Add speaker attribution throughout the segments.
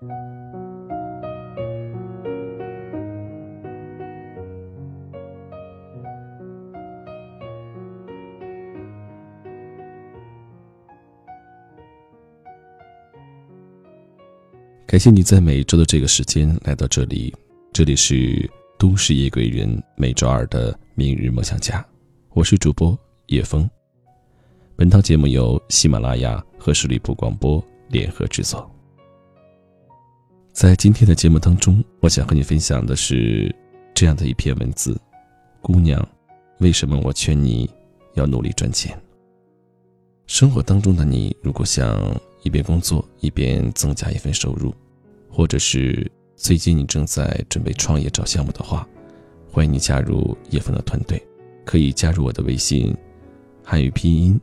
Speaker 1: 感谢你在每周的这个时间来到这里，这里是都市夜归人每周二的明日梦想家，我是主播叶峰。本档节目由喜马拉雅和十里铺广播联合制作。在今天的节目当中，我想和你分享的是这样的一篇文字：姑娘，为什么我劝你要努力赚钱？生活当中的你，如果想。一边工作一边增加一份收入，或者是最近你正在准备创业找项目的话，欢迎你加入叶枫的团队，可以加入我的微信，汉语拼音，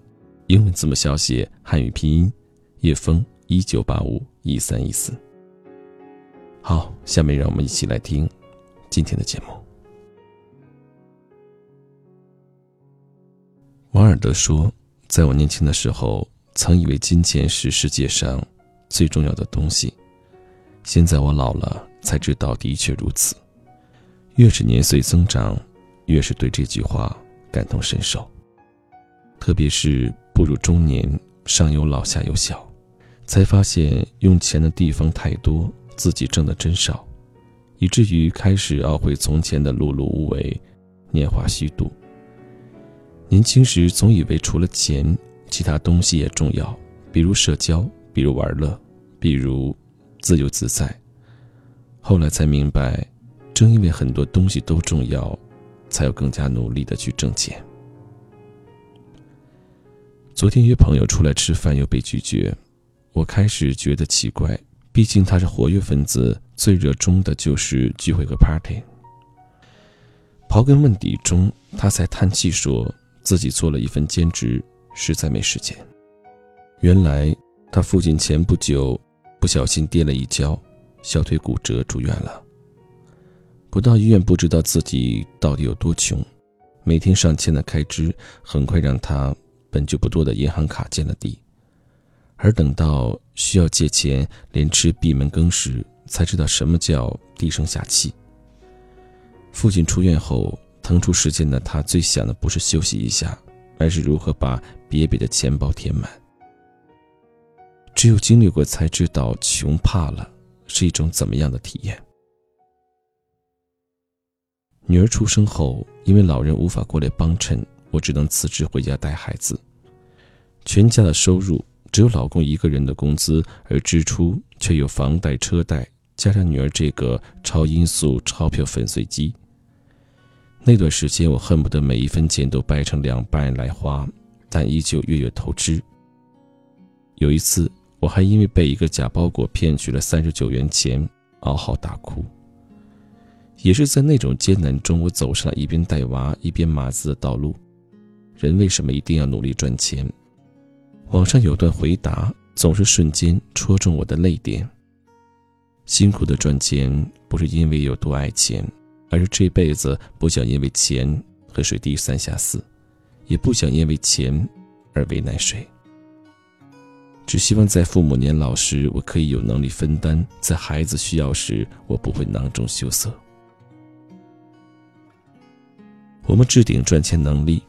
Speaker 1: 英文字母小写汉语拼音，叶枫一九八五一三一四。好，下面让我们一起来听今天的节目。王尔德说，在我年轻的时候。曾以为金钱是世界上最重要的东西，现在我老了才知道，的确如此。越是年岁增长，越是对这句话感同身受。特别是步入中年，上有老下有小，才发现用钱的地方太多，自己挣的真少，以至于开始懊悔从前的碌碌无为、年华虚度。年轻时总以为除了钱，其他东西也重要，比如社交，比如玩乐，比如自由自在。后来才明白，正因为很多东西都重要，才要更加努力的去挣钱。昨天约朋友出来吃饭又被拒绝，我开始觉得奇怪，毕竟他是活跃分子，最热衷的就是聚会和 party。刨根问底中，他才叹气说自己做了一份兼职。实在没时间。原来他父亲前不久不小心跌了一跤，小腿骨折住院了。不到医院，不知道自己到底有多穷，每天上千的开支，很快让他本就不多的银行卡见了底。而等到需要借钱，连吃闭门羹时，才知道什么叫低声下气。父亲出院后，腾出时间的他，最想的不是休息一下。而是如何把瘪瘪的钱包填满。只有经历过，才知道穷怕了是一种怎么样的体验。女儿出生后，因为老人无法过来帮衬，我只能辞职回家带孩子。全家的收入只有老公一个人的工资，而支出却有房贷、车贷，加上女儿这个超音速钞票粉碎机。那段时间，我恨不得每一分钱都掰成两半来花，但依旧月月透支。有一次，我还因为被一个假包裹骗取了三十九元钱，嗷嚎大哭。也是在那种艰难中，我走上了一边带娃一边码字的道路。人为什么一定要努力赚钱？网上有段回答，总是瞬间戳中我的泪点。辛苦的赚钱，不是因为有多爱钱。而是这辈子不想因为钱和谁低三下四，也不想因为钱而为难谁。只希望在父母年老时，我可以有能力分担；在孩子需要时，我不会囊中羞涩。我们置顶赚钱能力，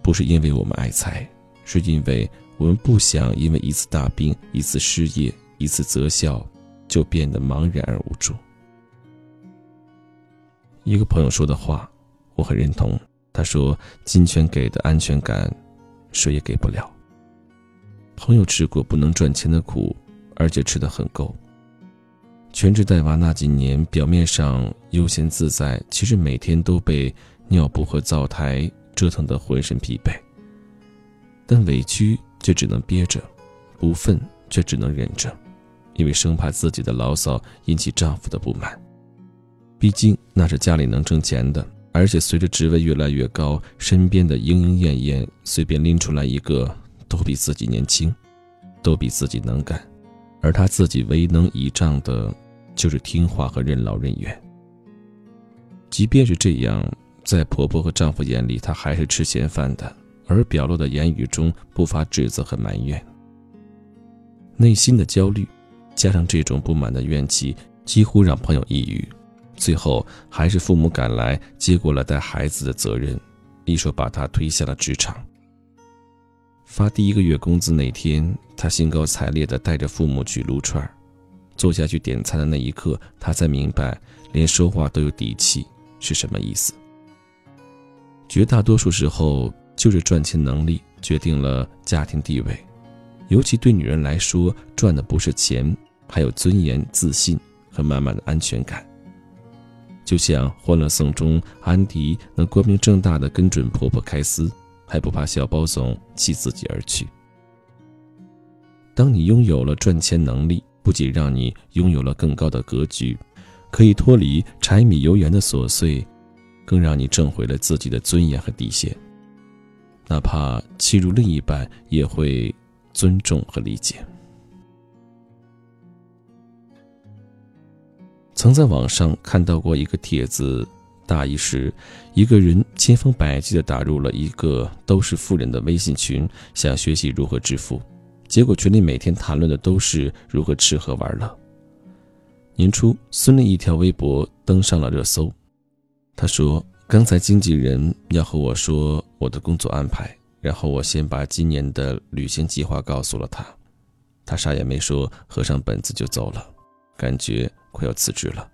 Speaker 1: 不是因为我们爱财，是因为我们不想因为一次大病、一次失业、一次择校，就变得茫然而无助。一个朋友说的话，我很认同。他说：“金钱给的安全感，谁也给不了。”朋友吃过不能赚钱的苦，而且吃得很够。全职带娃那几年，表面上悠闲自在，其实每天都被尿布和灶台折腾得浑身疲惫。但委屈却只能憋着，不忿却只能忍着，因为生怕自己的牢骚引起丈夫的不满。毕竟那是家里能挣钱的，而且随着职位越来越高，身边的莺莺燕燕随便拎出来一个，都比自己年轻，都比自己能干，而她自己唯能倚仗的，就是听话和任劳任怨。即便是这样，在婆婆和丈夫眼里，她还是吃闲饭的，而表露的言语中不乏指责和埋怨。内心的焦虑，加上这种不满的怨气，几乎让朋友抑郁。最后还是父母赶来接过了带孩子的责任，一手把他推下了职场。发第一个月工资那天，他兴高采烈地带着父母去撸串儿。坐下去点餐的那一刻，他才明白，连说话都有底气是什么意思。绝大多数时候，就是赚钱能力决定了家庭地位，尤其对女人来说，赚的不是钱，还有尊严、自信和满满的安全感。就像《欢乐颂》中，安迪能光明正大的跟准婆婆开撕，还不怕小包总弃自己而去。当你拥有了赚钱能力，不仅让你拥有了更高的格局，可以脱离柴米油盐的琐碎，更让你挣回了自己的尊严和底线。哪怕欺辱另一半，也会尊重和理解。曾在网上看到过一个帖子，大意是：一个人千方百计地打入了一个都是富人的微信群，想学习如何致富。结果群里每天谈论的都是如何吃喝玩乐。年初，孙俪一条微博登上了热搜。她说：“刚才经纪人要和我说我的工作安排，然后我先把今年的旅行计划告诉了他，他啥也没说，合上本子就走了，感觉快要辞职了。”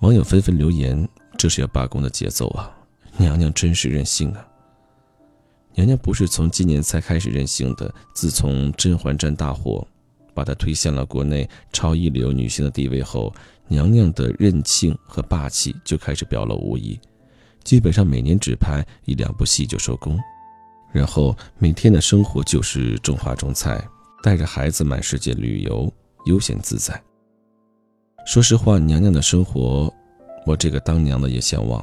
Speaker 1: 网友纷纷留言：“这是要罢工的节奏啊！娘娘真是任性啊！”娘娘不是从今年才开始任性的，自从《甄嬛传》大火，把她推向了国内超一流女星的地位后，娘娘的任性和霸气就开始表露无遗。基本上每年只拍一两部戏就收工，然后每天的生活就是种花种菜，带着孩子满世界旅游，悠闲自在。说实话，娘娘的生活，我这个当娘的也向往，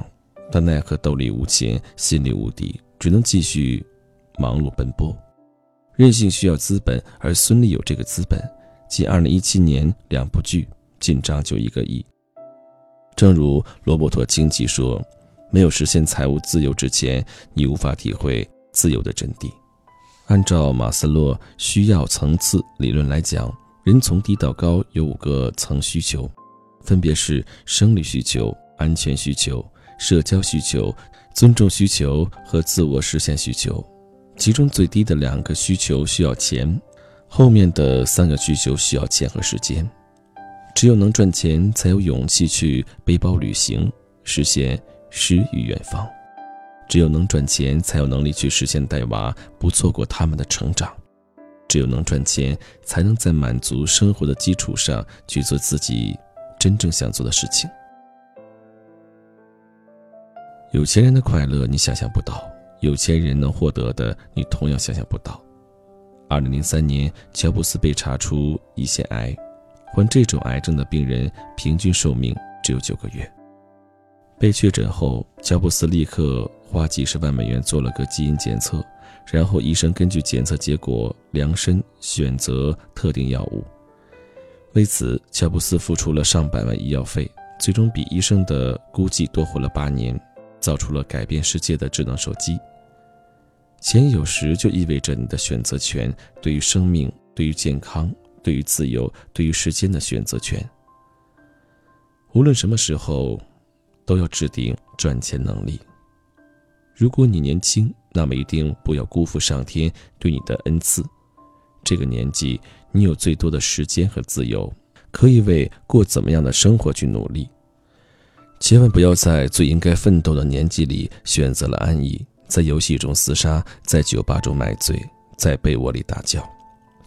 Speaker 1: 但奈何兜里无钱，心里无底。只能继续忙碌奔波，任性需要资本，而孙俪有这个资本。仅2017年两部剧进账就一个亿。正如罗伯特清崎说：“没有实现财务自由之前，你无法体会自由的真谛。”按照马斯洛需要层次理论来讲，人从低到高有五个层需求，分别是生理需求、安全需求、社交需求。尊重需求和自我实现需求，其中最低的两个需求需要钱，后面的三个需求需要钱和时间。只有能赚钱，才有勇气去背包旅行，实现诗与远方；只有能赚钱，才有能力去实现带娃，不错过他们的成长；只有能赚钱，才能在满足生活的基础上去做自己真正想做的事情。有钱人的快乐你想象不到，有钱人能获得的你同样想象不到。二零零三年，乔布斯被查出胰腺癌，患这种癌症的病人平均寿命只有九个月。被确诊后，乔布斯立刻花几十万美元做了个基因检测，然后医生根据检测结果量身选择特定药物。为此，乔布斯付出了上百万医药费，最终比医生的估计多活了八年。造出了改变世界的智能手机。钱有时就意味着你的选择权，对于生命、对于健康、对于自由、对于时间的选择权。无论什么时候，都要制定赚钱能力。如果你年轻，那么一定不要辜负上天对你的恩赐。这个年纪，你有最多的时间和自由，可以为过怎么样的生活去努力。千万不要在最应该奋斗的年纪里选择了安逸，在游戏中厮杀，在酒吧中买醉，在被窝里大叫，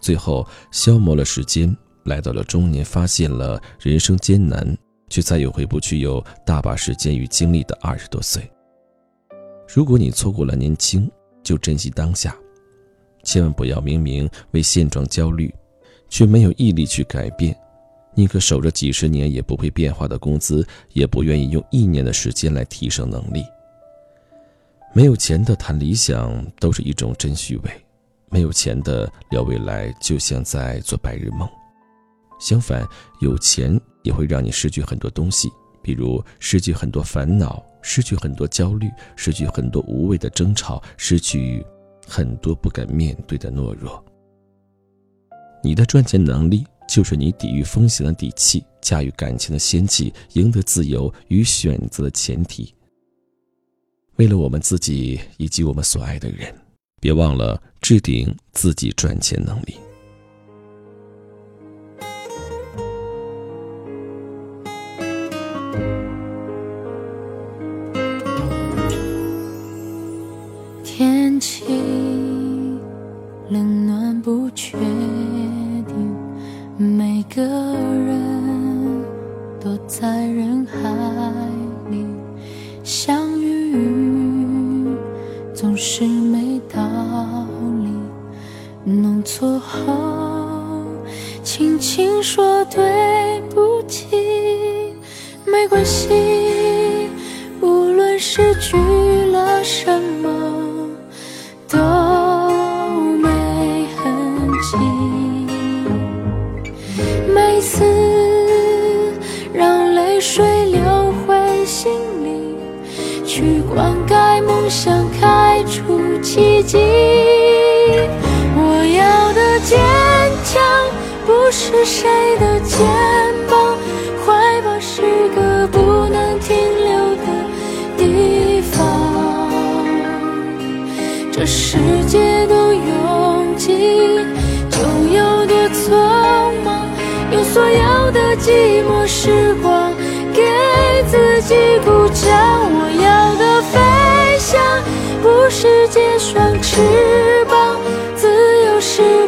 Speaker 1: 最后消磨了时间，来到了中年，发现了人生艰难，却再也回不去有大把时间与精力的二十多岁。如果你错过了年轻，就珍惜当下，千万不要明明为现状焦虑，却没有毅力去改变。宁可守着几十年也不会变化的工资，也不愿意用一年的时间来提升能力。没有钱的谈理想都是一种真虚伪，没有钱的聊未来就像在做白日梦。相反，有钱也会让你失去很多东西，比如失去很多烦恼，失去很多焦虑，失去很多无谓的争吵，失去很多不敢面对的懦弱。你的赚钱能力。就是你抵御风险的底气，驾驭感情的先机，赢得自由与选择的前提。为了我们自己以及我们所爱的人，别忘了置顶自己赚钱能力。
Speaker 2: 是没道理。弄错后，轻轻说对不起，没关系，无论失去了什么。都没痕迹，每次让泪水流回心里，去灌溉梦想，奇迹。我要的坚强，不是谁的肩膀，怀抱是个不能停留的地方。这世界多拥挤，就有多匆忙。用所有的寂寞时光给自己鼓掌。我要的飞翔，不是双翅膀，自由是